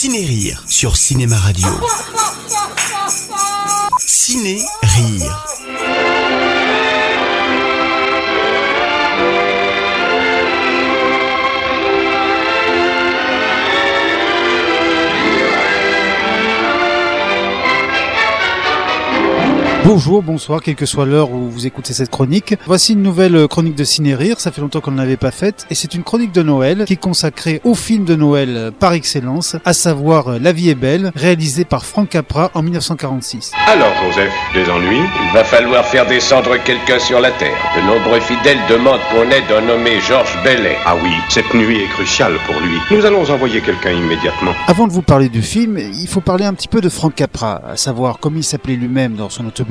Ciné-Rire sur Cinéma Radio. Ciné-Rire. Bonjour, bonsoir, quelle que soit l'heure où vous écoutez cette chronique. Voici une nouvelle chronique de Ciné Rire, ça fait longtemps qu'on ne l'avait pas faite, et c'est une chronique de Noël qui est consacrée au film de Noël par excellence, à savoir La vie est belle, réalisé par Frank Capra en 1946. Alors, Joseph, des ennuis? Il va falloir faire descendre quelqu'un sur la Terre. De nombreux fidèles demandent qu'on aide un nommé Georges Bellet. Ah oui, cette nuit est cruciale pour lui. Nous allons envoyer quelqu'un immédiatement. Avant de vous parler du film, il faut parler un petit peu de Frank Capra, à savoir comme il s'appelait lui-même dans son autobiographie,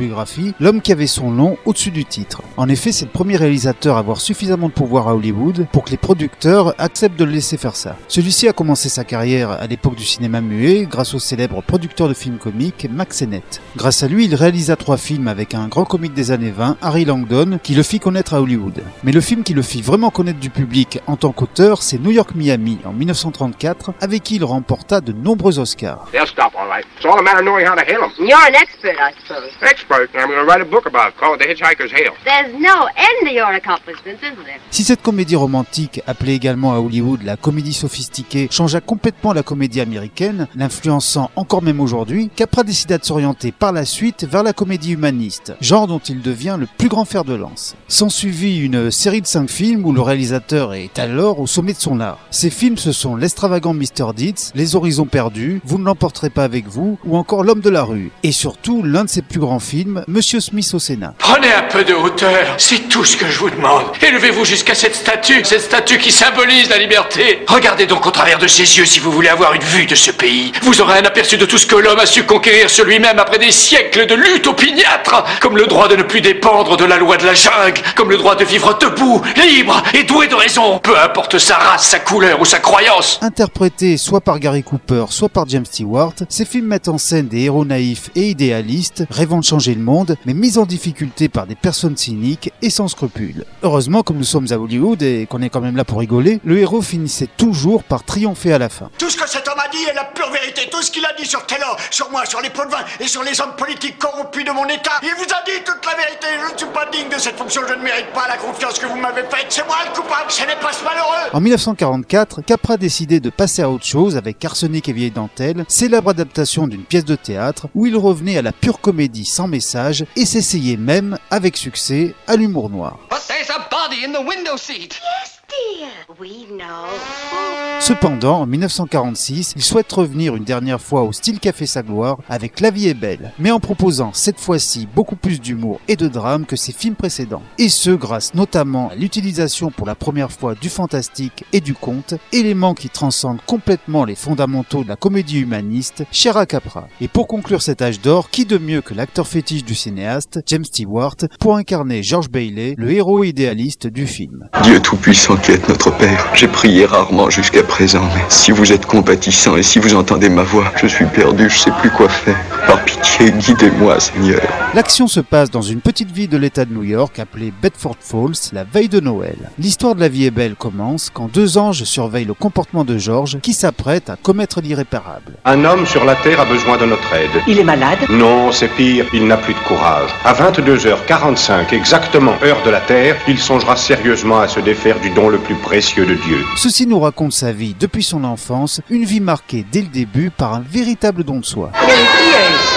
l'homme qui avait son nom au-dessus du titre. En effet, c'est le premier réalisateur à avoir suffisamment de pouvoir à Hollywood pour que les producteurs acceptent de le laisser faire ça. Celui-ci a commencé sa carrière à l'époque du cinéma muet grâce au célèbre producteur de films comiques Max Sennett. Grâce à lui, il réalisa trois films avec un grand comique des années 20, Harry Langdon, qui le fit connaître à Hollywood. Mais le film qui le fit vraiment connaître du public en tant qu'auteur, c'est New York Miami en 1934, avec qui il remporta de nombreux Oscars. They'll stop all right. It's all a matter of knowing how to hail them. You're an expert, I suppose. Expert, and I'm going to write a book about it called The Hitchhiker's Hail. There's no end to your accomplishments, isn't there? Si cette comédie romantique, appelée également à Hollywood la comédie sophistiquée, changea complètement la comédie américaine, l'influençant encore même aujourd'hui, Capra décida de s'orienter par la suite vers la comédie humaniste, genre dont il devient le plus grand fer de lance. S'ensuivit une série de cinq films où le réalisateur est alors au sommet de son art. Ces films ce sont L'extravagant Mr. Deeds, Les Horizons Perdus, Vous ne l'emporterez pas avec vous, ou encore L'homme de la rue. Et surtout, l'un de ses plus grands films, Monsieur Smith au Sénat. Prenez un peu de hauteur, c'est tout ce que je vous demande. Élevez-vous jusqu'à cette statue, cette statue qui symbolise la liberté. Regardez donc au travers de ses yeux si vous voulez avoir une vue de ce pays. Vous aurez un aperçu de tout ce que l'homme a su conquérir sur lui-même après des siècles de lutte opiniâtre, comme le droit de ne plus dépendre de la loi de la jungle, comme le droit de vivre debout, libre et doué de raison, peu importe sa race, sa couleur ou sa croyance. Interprétés soit par Gary Cooper, soit par James Stewart, ces films mettent en scène des héros naïfs et idéalistes, rêvant de changer le monde, mais mis en difficulté par des personnes cyniques et sans scrupules. Heureusement, comme nous sommes à Hollywood et qu'on est quand même là pour rigoler, le héros finissait toujours par triompher à la fin. Tout ce que cet homme a dit est la pure vérité. Tout ce qu'il a dit sur Taylor, sur moi, sur les pots de vin et sur les hommes politiques corrompus de mon État, il vous a dit toute la vérité. Je ne suis pas digne de cette fonction. Je ne mérite pas la confiance que vous m'avez faite. C'est moi le coupable. Ce n'est pas ce malheureux. En 1944, Capra décidait de passer à autre chose avec Arsenic et Vieille Dentelle, célèbre adaptation d'une pièce de théâtre où il revenait à la pure comédie sans message et s'essayait même, avec succès, à l'humour noir. But there's a body in the window seat. Yes, dear. We know. Cependant, en 1946, il souhaite revenir une dernière fois au style Café sa gloire avec La vie est belle, mais en proposant cette fois-ci beaucoup plus d'humour et de drame que ses films précédents. Et ce, grâce notamment à l'utilisation pour la première fois du fantastique et du conte, éléments qui transcendent complètement les fondamentaux de la comédie humaniste, à Capra. Et pour conclure cet âge d'or, qui de mieux que l'acteur fétiche du cinéaste, James Stewart, pour incarner George Bailey, le héros idéaliste du film? Dieu Tout-Puissant qui est notre Père, j'ai prié rarement jusqu'à présent, mais si vous êtes compatissant et si vous entendez ma voix, je suis perdu, je sais plus quoi faire. Par pitié, guidez-moi, Seigneur. L'action se passe dans une petite ville de l'état de New York appelée Bedford Falls, la veille de Noël. L'histoire de la vie est belle commence quand deux anges surveillent le comportement de George qui s'apprête à commettre l'irréparable. Un homme sur la Terre a besoin de notre aide. Il est malade? Non, c'est pire, il n'a plus de courage. À 22h45, exactement heure de la Terre, il songera sérieusement à se défaire du don le plus précieux de Dieu. Ceci nous raconte sa vie depuis son enfance, une vie marquée dès le début par un véritable don de soi.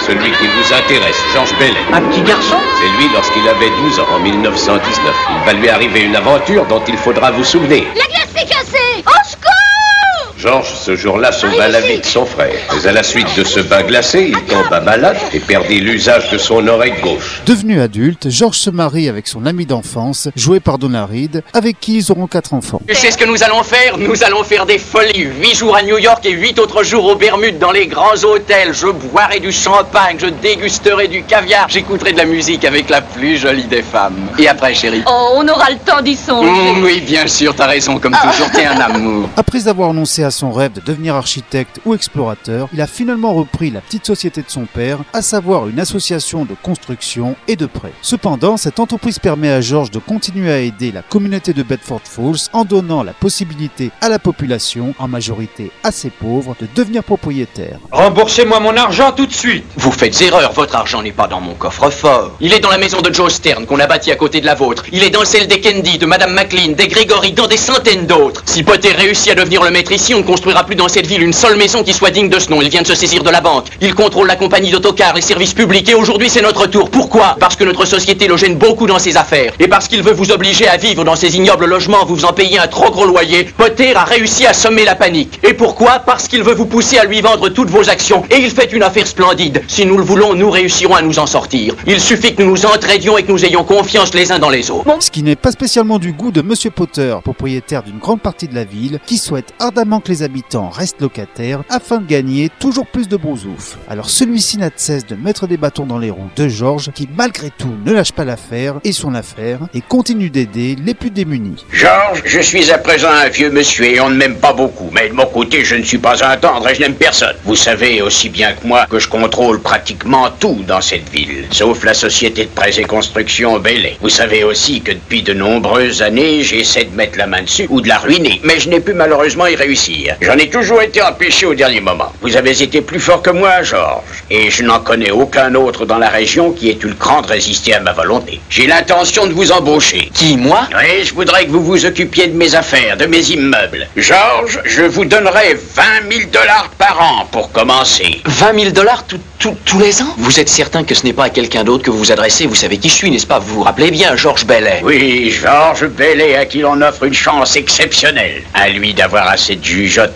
Celui qui vous intéresse, Georges Bellet. Un petit garçon C'est lui lorsqu'il avait 12 ans, en 1919. Il va lui arriver une aventure dont il faudra vous souvenir. La glace s'est cassée. Georges, ce jour-là, sauva la vie de son frère. Mais à la suite de ce bain glacé, il tomba malade et perdit l'usage de son oreille gauche. Devenu adulte, George se marie avec son ami d'enfance, joué par Donna Reed, avec qui ils auront quatre enfants. Tu sais ce que nous allons faire? Nous allons faire des folies. Huit jours à New York et huit autres jours aux Bermudes dans les grands hôtels. Je boirai du champagne, je dégusterai du caviar, j'écouterai de la musique avec la plus jolie des femmes. Et après, chérie? Oh, on aura le temps d'y songer. Mmh, Oui, bien sûr, t'as raison, comme toujours, t'es un amour. Après avoir annoncé à à son rêve de devenir architecte ou explorateur, il a finalement repris la petite société de son père, à savoir une association de construction et de prêt. Cependant, cette entreprise permet à George de continuer à aider la communauté de Bedford Falls en donnant la possibilité à la population, en majorité assez pauvre, de devenir propriétaire. Remboursez-moi mon argent tout de suite. Vous faites erreur, votre argent n'est pas dans mon coffre-fort. Il est dans la maison de Joe Stern qu'on a bâtie à côté de la vôtre. Il est dans celle des Candy, de Madame McLean, des Gregory, dans des centaines d'autres. Si Potter réussit à devenir le maître ici, on construira plus dans cette ville une seule maison qui soit digne de ce nom. Il vient de se saisir de la banque. Il contrôle la compagnie d'autocars, les services publics et aujourd'hui c'est notre tour. Pourquoi? Parce que notre société le gêne beaucoup dans ses affaires. Et parce qu'il veut vous obliger à vivre dans ces ignobles logements, vous en payez un trop gros loyer. Potter a réussi à semer la panique. Et pourquoi? Parce qu'il veut vous pousser à lui vendre toutes vos actions. Et il fait une affaire splendide. Si nous le voulons, nous réussirons à nous en sortir. Il suffit que nous nous entraidions et que nous ayons confiance les uns dans les autres. Ce qui n'est pas spécialement du goût de Monsieur Potter, propriétaire d'une grande partie de la ville, qui souhaite ardemment que les habitants restent locataires afin de gagner toujours plus de brousouf. Alors celui-ci n'a de cesse de mettre des bâtons dans les roues de George, qui malgré tout ne lâche pas l'affaire et son affaire, et continue d'aider les plus démunis. Georges, je suis à présent un vieux monsieur et on ne m'aime pas beaucoup. Mais de mon côté, je ne suis pas un tendre et je n'aime personne. Vous savez aussi bien que moi que je contrôle pratiquement tout dans cette ville, sauf la société de prêts et construction Belay. Vous savez aussi que depuis de nombreuses années, j'essaie de mettre la main dessus ou de la ruiner, mais je n'ai pu malheureusement y réussir. J'en ai toujours été empêché au dernier moment. Vous avez été plus fort que moi, Georges, et je n'en connais aucun autre dans la région qui ait eu le cran de résister à ma volonté. J'ai l'intention de vous embaucher. Qui, moi? Oui, je voudrais que vous vous occupiez de mes affaires, de mes immeubles. Georges, je vous donnerai 20 000 dollars par an pour commencer. 20 000 dollars tout- tout- tous les ans? Vous êtes certain que ce n'est pas à quelqu'un d'autre que vous vous adressez? Vous savez qui je suis, n'est-ce pas? Vous vous rappelez bien, Georges Bellet? Oui, Georges Bellet, à qui l'on offre une chance exceptionnelle. À lui d'avoir assez de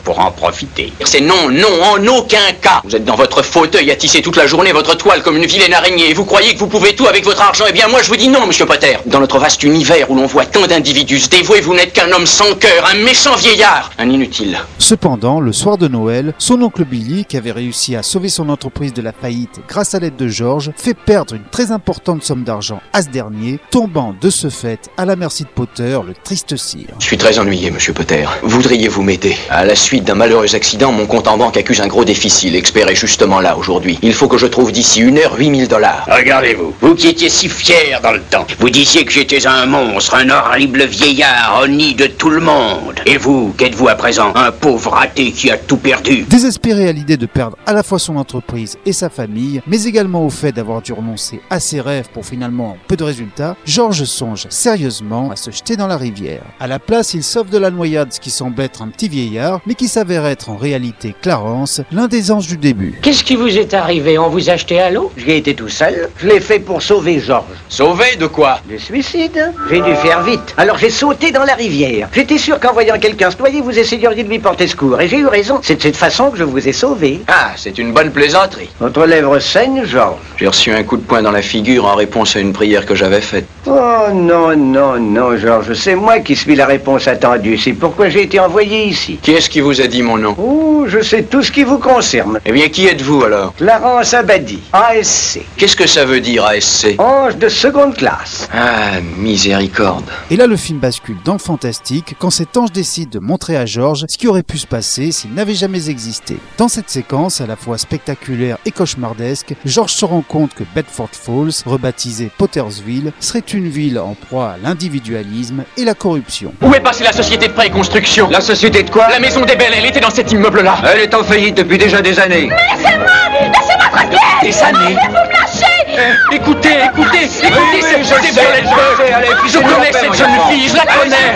pour en profiter. C'est non, non, en aucun cas. Vous êtes dans votre fauteuil à tisser toute la journée votre toile comme une vilaine araignée et vous croyez que vous pouvez tout avec votre argent? Eh bien, moi, je vous dis non, monsieur Potter. Dans notre vaste univers où l'on voit tant d'individus se dévouer, vous n'êtes qu'un homme sans cœur, un méchant vieillard, un inutile. Cependant, le soir de Noël, son oncle Billy, qui avait réussi à sauver son entreprise de la faillite grâce à l'aide de George, fait perdre une très importante somme d'argent à ce dernier, tombant de ce fait à la merci de Potter, le triste cire. Je suis très ennuyé, monsieur Potter. Voudriez-vous m'aider? À la suite d'un malheureux accident, mon compte en banque accuse un gros déficit. L'expert est justement là aujourd'hui. Il faut que je trouve d'ici une heure 8000 dollars. Regardez-vous, vous qui étiez si fier dans le temps, vous disiez que j'étais un monstre, un horrible vieillard, au nid de tout le monde. Et vous, qu'êtes-vous à présent? Un pauvre raté qui a tout perdu. Désespéré à l'idée de perdre à la fois son entreprise et sa famille, mais également au fait d'avoir dû renoncer à ses rêves pour finalement peu de résultats, George songe sérieusement à se jeter dans la rivière. À la place, il sauve de la noyade ce qui semble être un petit vieillard, mais qui s'avère être en réalité Clarence, l'un des anges du début. Qu'est-ce qui vous est arrivé? On vous a jeté à l'eau? J'y ai été tout seul. Je l'ai fait pour sauver Georges. Sauvé de quoi? Du suicide J'ai dû faire vite. Alors j'ai sauté dans la rivière. J'étais sûr qu'en voyant quelqu'un se noyer, vous essayeriez de lui porter secours. Et j'ai eu raison. C'est de cette façon que je vous ai sauvé. Ah, c'est une bonne plaisanterie. Votre lèvre saigne, Georges. J'ai reçu un coup de poing dans la figure en réponse à une prière que j'avais faite. Oh non, non, non, Georges. C'est moi qui suis la réponse attendue. C'est pourquoi j'ai été envoyé ici. Qui est-ce qui vous a dit mon nom Oh, je sais tout ce qui vous concerne. Eh bien, qui êtes-vous alors Clarence Abadi, ASC. Qu'est-ce que ça veut dire ASC Ange de seconde classe. Ah, miséricorde. Et là, le film bascule dans le fantastique quand cet ange décide de montrer à George ce qui aurait pu se passer s'il n'avait jamais existé. Dans cette séquence, à la fois spectaculaire et cauchemardesque, George se rend compte que Bedford Falls, rebaptisé Pottersville, serait une ville en proie à l'individualisme et la corruption. Où est passée la société de prêt et construction La société de quoi? La maison des Belles, elle était dans cet immeuble-là. Elle est en faillite depuis déjà des années. Laissez-moi Laissez-moi tranquille Des années Vous me lâchez Écoutez, écoutez, écoutez, Violette Beu. Je connais cette jeune fille, je la connais.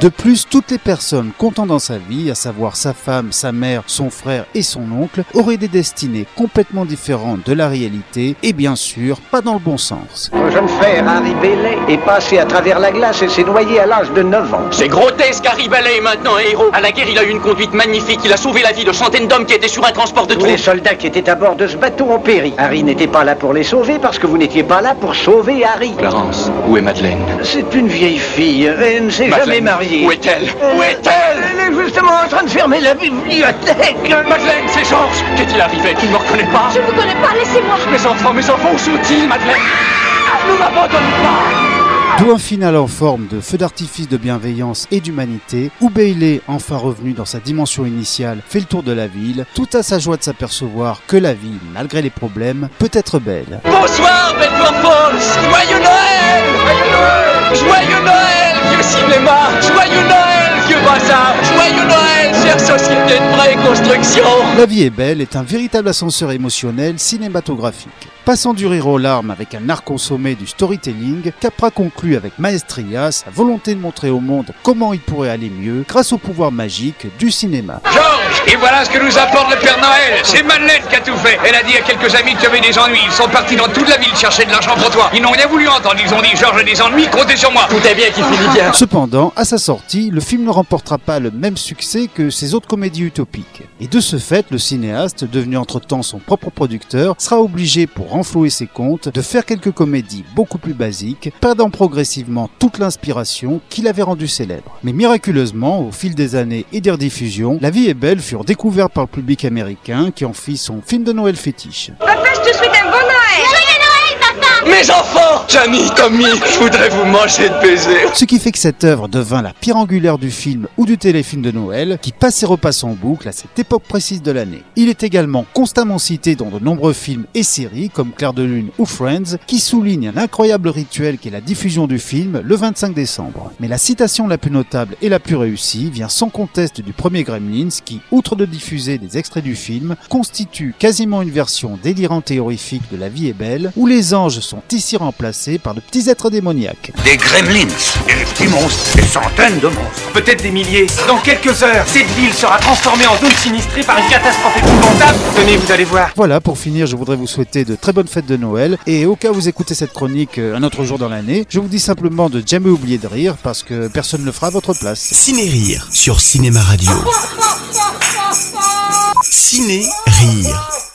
De plus, toutes les personnes comptant dans sa vie, à savoir sa femme, sa mère, son frère et son oncle, auraient des destinées complètement différentes de la réalité et bien sûr pas dans le bon sens. Mon jeune frère Harry Bailey est passé à travers la glace et s'est noyé à l'âge de 9 ans. C'est grotesque, Harry Ballet est maintenant un héros. À la guerre, il a eu une conduite magnifique. Il a sauvé la vie de centaines d'hommes qui étaient sur un transport de Tous les troupes. soldats qui étaient à bord de ce bateau ont péri. Harry n'était pas là pour les sauver parce que vous n'étiez pas là pour sauver Harry. Clarence, où est Madeleine C'est une vieille fille. Elle ne s'est jamais Madeleine, mariée. Où est-elle? Où est-elle? Elle est justement en train de fermer la bibliothèque. Madeleine, c'est Georges Qu'est-il arrivé? Tu ne me reconnais pas Je vous connais pas, laissez-moi Mes enfants, mes enfants, où sont-ils, Madeleine? Ne m'abandonne pas D'où un final en forme de feu d'artifice de bienveillance et d'humanité, où Bailey, enfin revenu dans sa dimension initiale, fait le tour de la ville, tout à sa joie de s'apercevoir que la vie, malgré les problèmes, peut être belle. Bonsoir, Falls Joyeux Noël société de préconstruction La vie est belle est un véritable ascenseur émotionnel cinématographique. Passant du rire aux larmes avec un art consommé du storytelling, Capra conclut avec maestria sa volonté de montrer au monde comment il pourrait aller mieux grâce au pouvoir magique du cinéma. Georges, et voilà ce que nous apporte le Père Noël. C'est Madeleine qui a tout fait. Elle a dit à quelques amis que tu avais des ennuis. Ils sont partis dans toute la ville chercher de l'argent pour toi. Ils n'ont rien voulu entendre. Ils ont dit Georges a des ennuis, comptez sur moi. Tout est bien qui finit bien Cependant, à sa sortie, le film ne remportera pas le même succès que ses autres comédies utopiques. Et de ce fait, le cinéaste, devenu entre-temps son propre producteur, sera obligé, pour renflouer ses comptes, de faire quelques comédies beaucoup plus basiques, perdant progressivement toute l'inspiration qui l'avait rendu célèbre. Mais miraculeusement, au fil des années et des rediffusions, La vie est belle furent découverts par le public américain qui en fit son film de Noël fétiche un bon Noël Joyeux Noël, papa Mes enfants Tommy, je voudrais vous manger de baiser Ce qui fait que cette œuvre devint la pierre angulaire du film ou du téléfilm de Noël qui passe et repasse en boucle à cette époque précise de l'année. Il est également constamment cité dans de nombreux films et séries comme Claire de Lune ou Friends qui soulignent un incroyable rituel qui est la diffusion du film le 25 décembre. Mais la citation la plus notable et la plus réussie vient sans conteste du premier Gremlins qui, outre de diffuser des extraits du film, constitue quasiment une version délirante et horrifique de La vie est belle où les anges sont ici remplacés par de petits êtres démoniaques. Des gremlins, des petits monstres, des centaines de monstres. Peut-être des milliers. Dans quelques heures, cette ville sera transformée en zone sinistrée par une catastrophe épouvantable. Tenez, vous allez voir. Voilà, pour finir, je voudrais vous souhaiter de très bonnes fêtes de Noël. Et au cas où vous écoutez cette chronique euh, un autre jour dans l'année, je vous dis simplement de jamais oublier de rire parce que personne ne le fera à votre place. Ciné Rire sur Cinéma Radio. Ciné Rire.